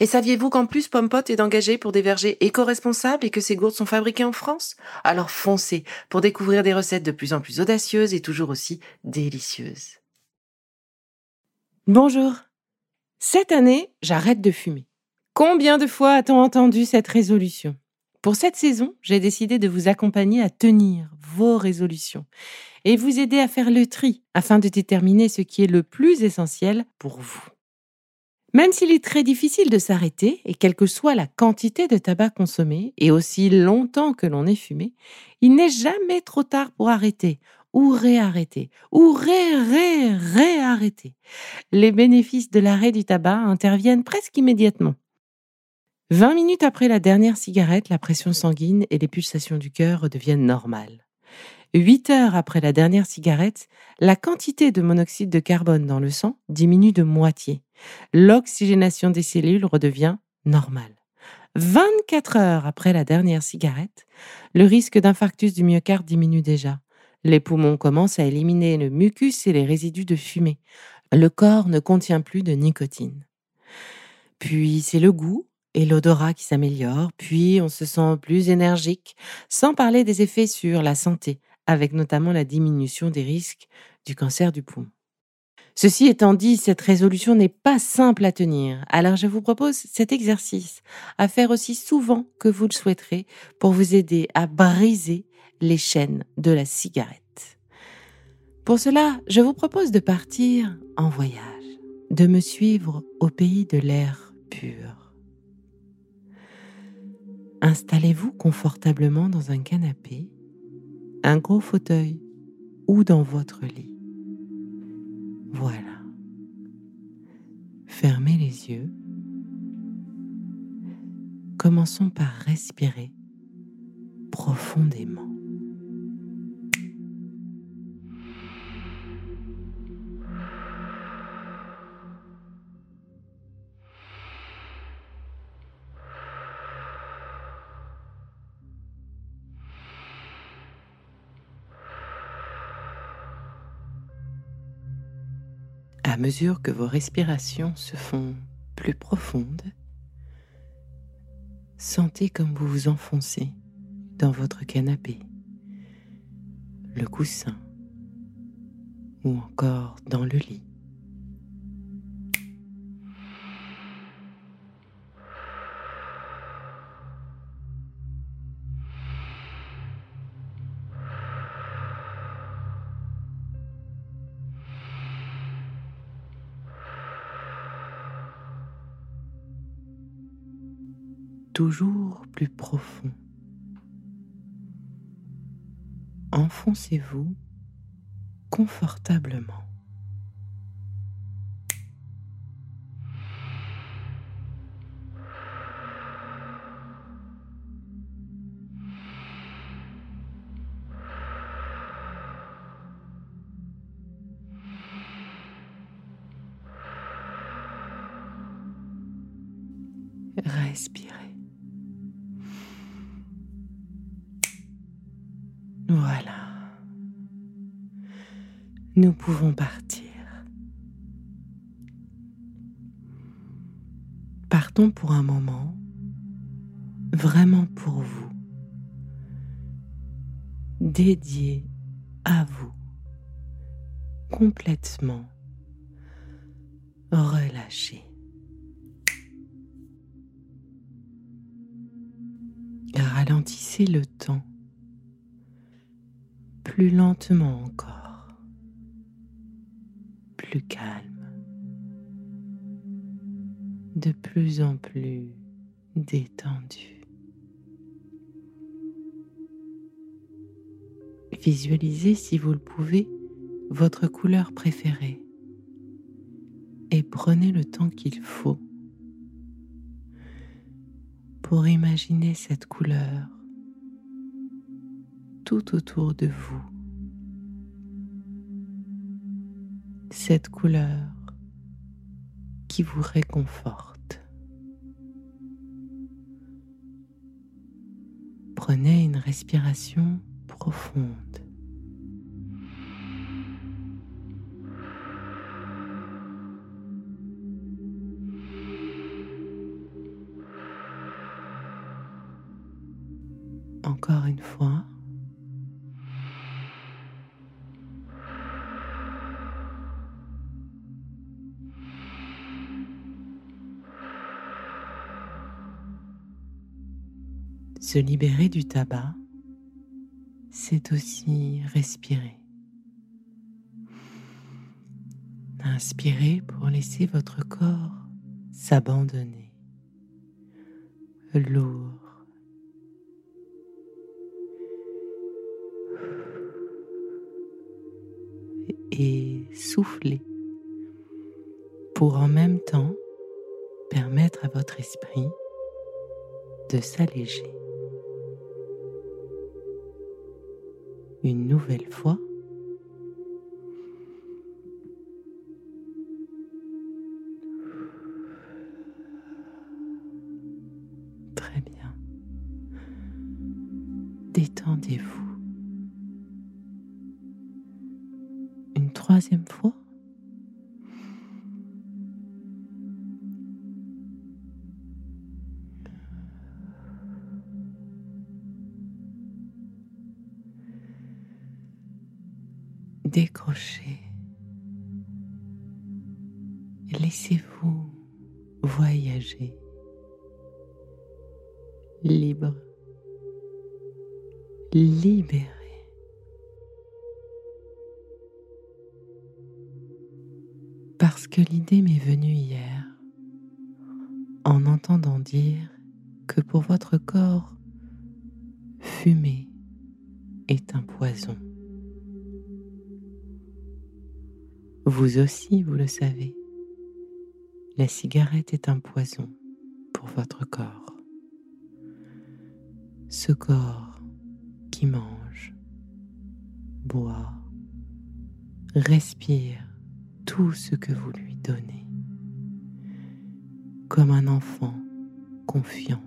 Et saviez-vous qu'en plus Pompot est engagé pour des vergers éco-responsables et que ces gourdes sont fabriquées en France? Alors foncez pour découvrir des recettes de plus en plus audacieuses et toujours aussi délicieuses. Bonjour. Cette année, j'arrête de fumer. Combien de fois a-t-on entendu cette résolution? Pour cette saison, j'ai décidé de vous accompagner à tenir vos résolutions et vous aider à faire le tri afin de déterminer ce qui est le plus essentiel pour vous. Même s'il est très difficile de s'arrêter, et quelle que soit la quantité de tabac consommé, et aussi longtemps que l'on ait fumé, il n'est jamais trop tard pour arrêter, ou réarrêter, ou ré-ré-réarrêter. Les bénéfices de l'arrêt du tabac interviennent presque immédiatement. 20 minutes après la dernière cigarette, la pression sanguine et les pulsations du cœur redeviennent normales. 8 heures après la dernière cigarette, la quantité de monoxyde de carbone dans le sang diminue de moitié. L'oxygénation des cellules redevient normale. 24 heures après la dernière cigarette, le risque d'infarctus du myocarde diminue déjà. Les poumons commencent à éliminer le mucus et les résidus de fumée. Le corps ne contient plus de nicotine. Puis c'est le goût et l'odorat qui s'améliorent, puis on se sent plus énergique, sans parler des effets sur la santé, avec notamment la diminution des risques du cancer du poumon. Ceci étant dit, cette résolution n'est pas simple à tenir, alors je vous propose cet exercice à faire aussi souvent que vous le souhaiterez pour vous aider à briser les chaînes de la cigarette. Pour cela, je vous propose de partir en voyage, de me suivre au pays de l'air pur. Installez-vous confortablement dans un canapé un gros fauteuil ou dans votre lit. Voilà. Fermez les yeux. Commençons par respirer profondément. Mesure que vos respirations se font plus profondes, sentez comme vous vous enfoncez dans votre canapé, le coussin ou encore dans le lit. Toujours plus profond. Enfoncez-vous confortablement. Respirez. Nous pouvons partir. Partons pour un moment, vraiment pour vous, dédié à vous, complètement relâché. Ralentissez le temps plus lentement encore, calme, de plus en plus détendu. Visualisez, si vous le pouvez, votre couleur préférée et prenez le temps qu'il faut pour imaginer cette couleur tout autour de vous. Cette couleur qui vous réconforte. Prenez une respiration profonde. Encore une fois. Libérer du tabac, c'est aussi respirer. Inspirez pour laisser votre corps s'abandonner. Lourd. Et souffler pour en même temps permettre à votre esprit de s'alléger. Une nouvelle fois. Décrochez. Laissez-vous voyager, libre, libéré. Parce que l'idée m'est venue hier en entendant dire que pour votre corps, fumer est un poison. Vous aussi, vous le savez, la cigarette est un poison pour votre corps. Ce corps qui mange, boit, respire tout ce que vous lui donnez, comme un enfant confiant.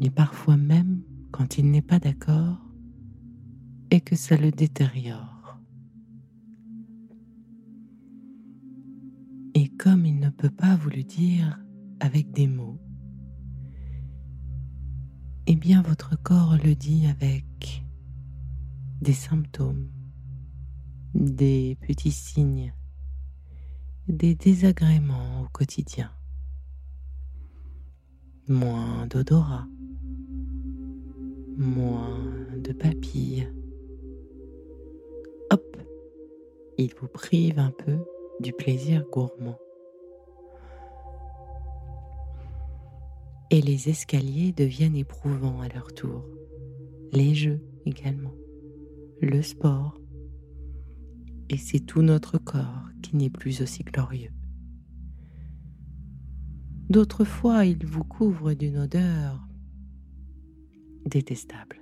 Et parfois même quand il n'est pas d'accord et que ça le détériore. Comme il ne peut pas vous le dire avec des mots, eh bien votre corps le dit avec des symptômes, des petits signes, des désagréments au quotidien. Moins d'odorat, moins de papilles. Hop, il vous prive un peu du plaisir gourmand. Et les escaliers deviennent éprouvants à leur tour, les jeux également, le sport, et c'est tout notre corps qui n'est plus aussi glorieux. D'autres fois, il vous couvre d'une odeur détestable.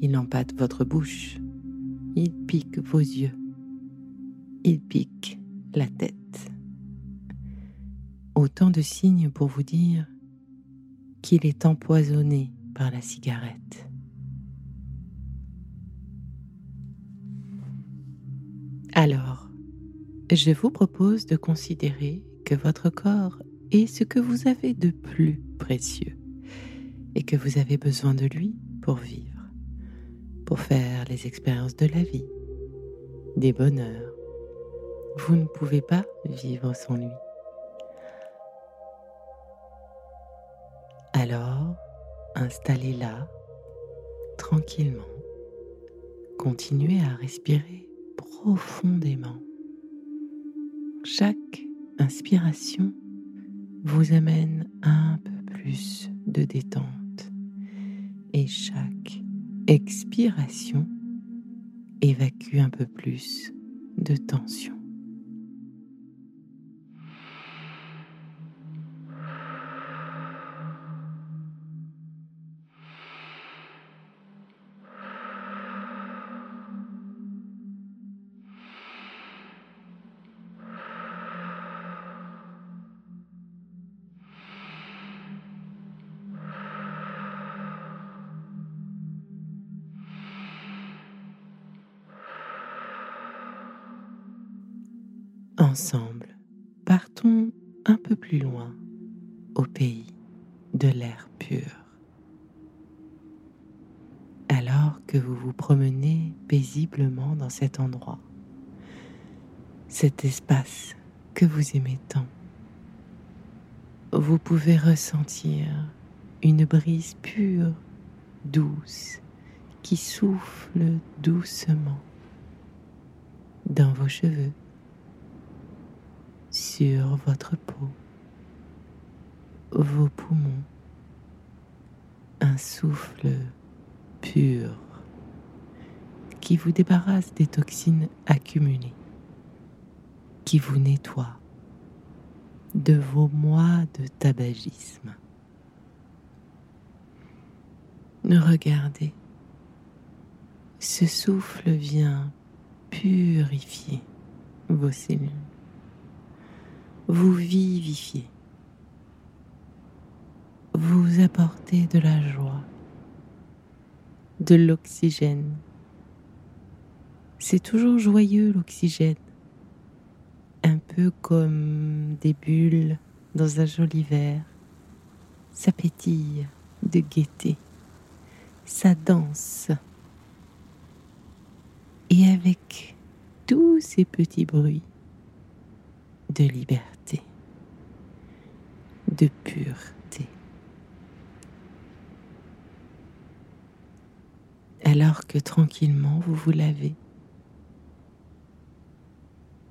Il empâte votre bouche, il pique vos yeux, il pique la tête. Autant de signes pour vous dire qu'il est empoisonné par la cigarette. Alors, je vous propose de considérer que votre corps est ce que vous avez de plus précieux et que vous avez besoin de lui pour vivre, pour faire les expériences de la vie, des bonheurs, vous ne pouvez pas vivre sans lui. Installez là, tranquillement. Continuez à respirer profondément. Chaque inspiration vous amène un peu plus de détente et chaque expiration évacue un peu plus de tension. Ensemble, partons un peu plus loin, au pays de l'air pur. Alors que vous vous promenez paisiblement dans cet endroit, cet espace que vous aimez tant, vous pouvez ressentir une brise pure, douce, qui souffle doucement dans vos cheveux votre peau, vos poumons, un souffle pur qui vous débarrasse des toxines accumulées, qui vous nettoie de vos mois de tabagisme. Regardez, ce souffle vient purifier vos cellules vous vivifiez, vous apportez de la joie, de l'oxygène. C'est toujours joyeux l'oxygène, un peu comme des bulles dans un joli verre. Ça pétille de gaieté, ça danse. Et avec tous ces petits bruits de liberté de pureté. Alors que tranquillement vous vous lavez,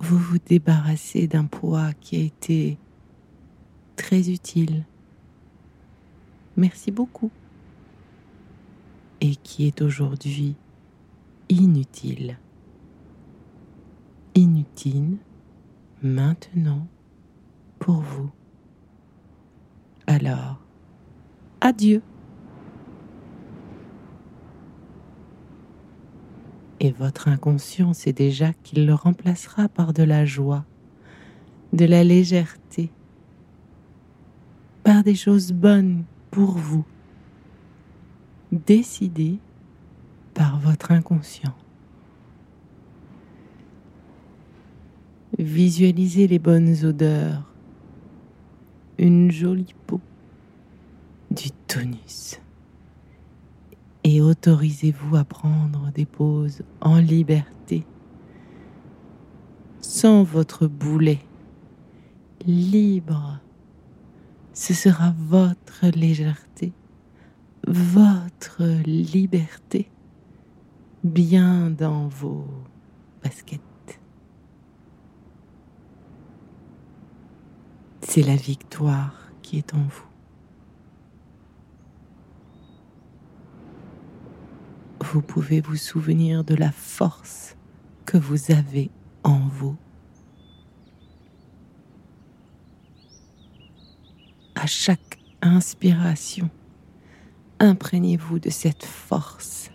vous vous débarrassez d'un poids qui a été très utile. Merci beaucoup. Et qui est aujourd'hui inutile. Inutile maintenant pour vous. Alors, adieu. Et votre inconscient sait déjà qu'il le remplacera par de la joie, de la légèreté, par des choses bonnes pour vous, décidées par votre inconscient. Visualisez les bonnes odeurs une jolie peau, du tonus. Et autorisez-vous à prendre des pauses en liberté, sans votre boulet, libre. Ce sera votre légèreté, votre liberté, bien dans vos baskets. C'est la victoire qui est en vous. Vous pouvez vous souvenir de la force que vous avez en vous. À chaque inspiration, imprégnez-vous de cette force.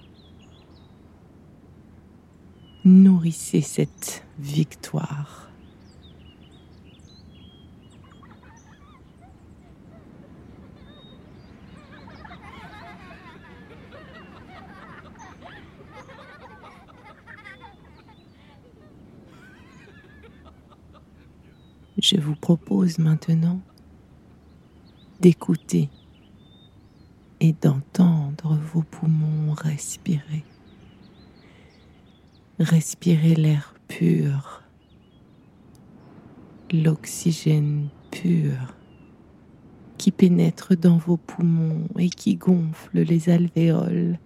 Nourrissez cette victoire. Je vous propose maintenant d'écouter et d'entendre vos poumons respirer. Respirez l'air pur, l'oxygène pur qui pénètre dans vos poumons et qui gonfle les alvéoles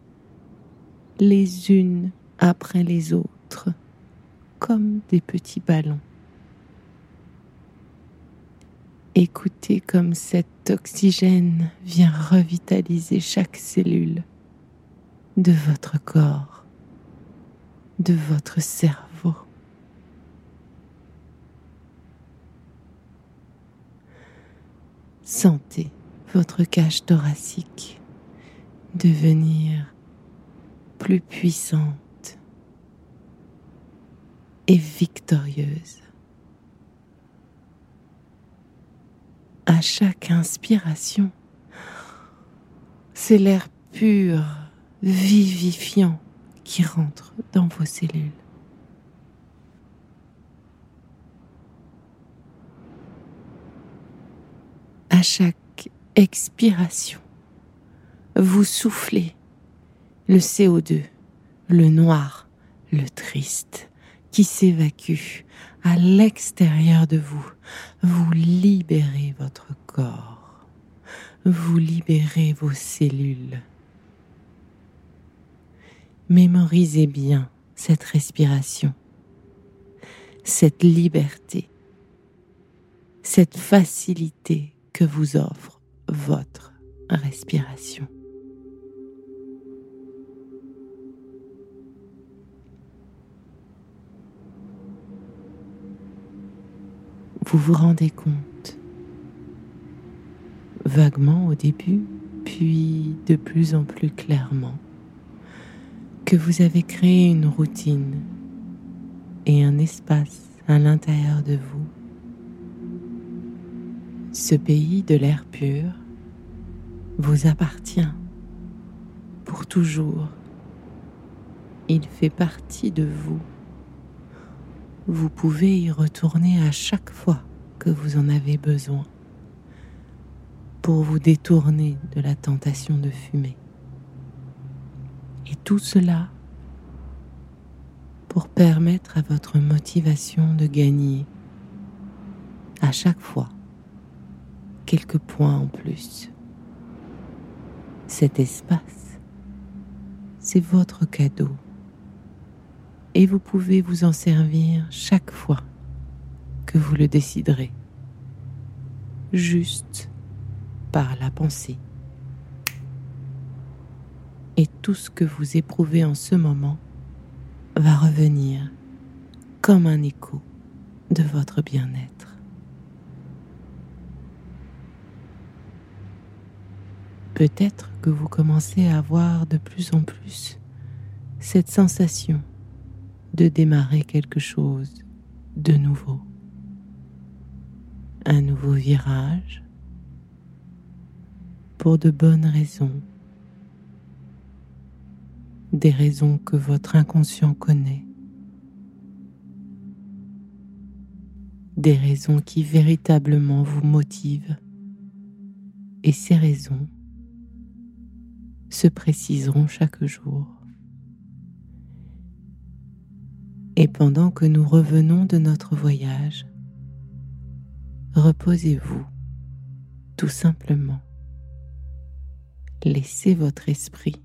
les unes après les autres comme des petits ballons. Écoutez comme cet oxygène vient revitaliser chaque cellule de votre corps, de votre cerveau. Sentez votre cage thoracique devenir plus puissante et victorieuse. À chaque inspiration, c'est l'air pur, vivifiant qui rentre dans vos cellules. À chaque expiration, vous soufflez le CO2, le noir, le triste, qui s'évacue à l'extérieur de vous. Vous libérez votre corps. Vous libérez vos cellules. Mémorisez bien cette respiration, cette liberté, cette facilité que vous offre votre respiration. Vous vous rendez compte, vaguement au début, puis de plus en plus clairement, que vous avez créé une routine et un espace à l'intérieur de vous. Ce pays de l'air pur vous appartient pour toujours. Il fait partie de vous vous pouvez y retourner à chaque fois que vous en avez besoin pour vous détourner de la tentation de fumer. Et tout cela pour permettre à votre motivation de gagner à chaque fois quelques points en plus. Cet espace, c'est votre cadeau et vous pouvez vous en servir chaque fois que vous le déciderez, juste par la pensée. Et tout ce que vous éprouvez en ce moment va revenir comme un écho de votre bien-être. Peut-être que vous commencez à avoir de plus en plus cette sensation de démarrer quelque chose de nouveau. Un nouveau virage pour de bonnes raisons. Des raisons que votre inconscient connaît. Des raisons qui véritablement vous motivent. Et ces raisons se préciseront chaque jour. Et pendant que nous revenons de notre voyage, reposez-vous tout simplement. Laissez votre esprit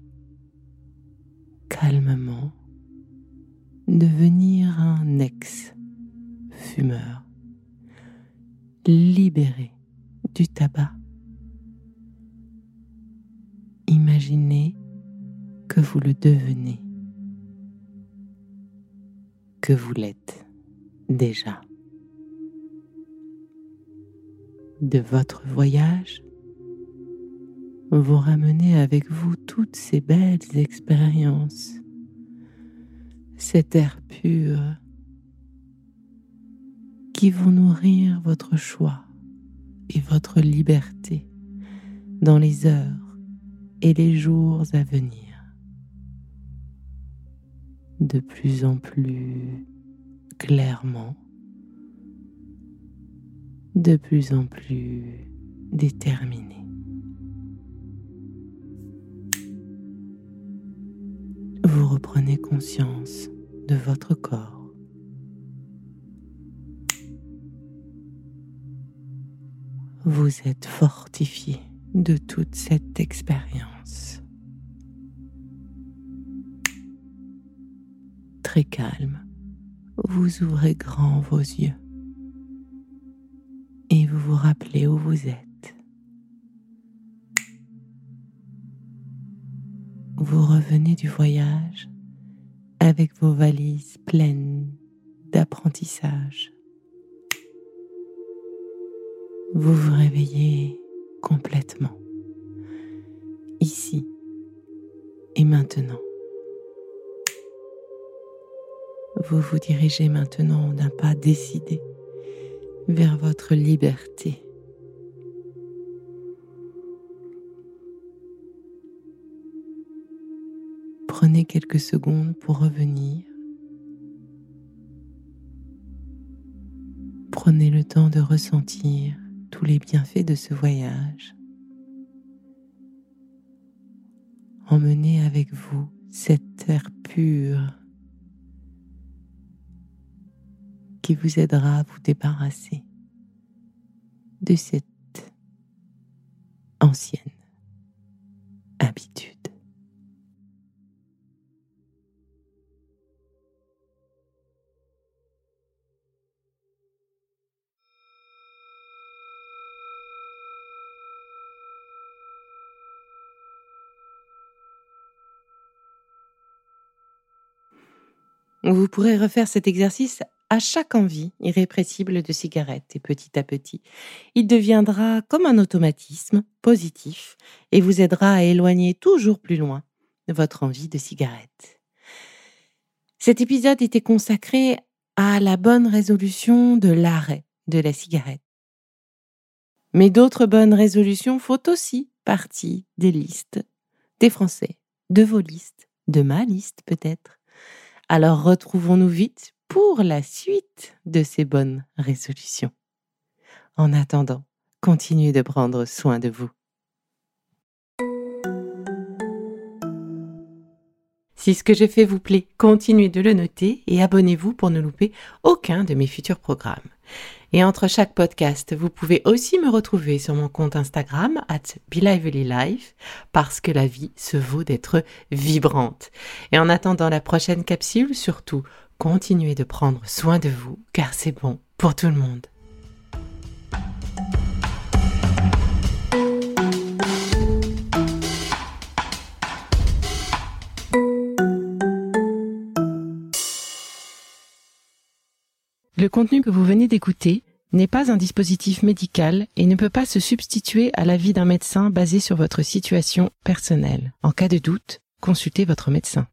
calmement devenir un ex-fumeur, libéré du tabac. Imaginez que vous le devenez que vous l'êtes déjà. De votre voyage, vous ramenez avec vous toutes ces belles expériences, cet air pur qui vont nourrir votre choix et votre liberté dans les heures et les jours à venir de plus en plus clairement, de plus en plus déterminé. Vous reprenez conscience de votre corps. Vous êtes fortifié de toute cette expérience. Calme, vous ouvrez grand vos yeux. et vous vous rappelez où vous êtes. Vous revenez du voyage avec vos valises pleines d'apprentissage. Vous vous réveillez complètement, ici et maintenant. Vous vous dirigez maintenant d'un pas décidé vers votre liberté. Prenez quelques secondes pour revenir. Prenez le temps de ressentir tous les bienfaits de ce voyage. Emmenez avec vous cet air pur vous aidera à vous débarrasser de cette ancienne habitude. Vous pourrez refaire cet exercice à chaque envie irrépressible de cigarette et petit à petit, il deviendra comme un automatisme positif et vous aidera à éloigner toujours plus loin votre envie de cigarette. Cet épisode était consacré à la bonne résolution de l'arrêt de la cigarette. Mais d'autres bonnes résolutions font aussi partie des listes des Français, de vos listes, de ma liste peut-être. Alors retrouvons-nous vite pour la suite de ces bonnes résolutions. En attendant, continuez de prendre soin de vous. Si ce que je fais vous plaît, continuez de le noter et abonnez-vous pour ne louper aucun de mes futurs programmes. Et entre chaque podcast, vous pouvez aussi me retrouver sur mon compte Instagram at Life parce que la vie se vaut d'être vibrante. Et en attendant la prochaine capsule, surtout, continuez de prendre soin de vous car c'est bon pour tout le monde. Le contenu que vous venez d'écouter n'est pas un dispositif médical et ne peut pas se substituer à l'avis d'un médecin basé sur votre situation personnelle. En cas de doute, consultez votre médecin.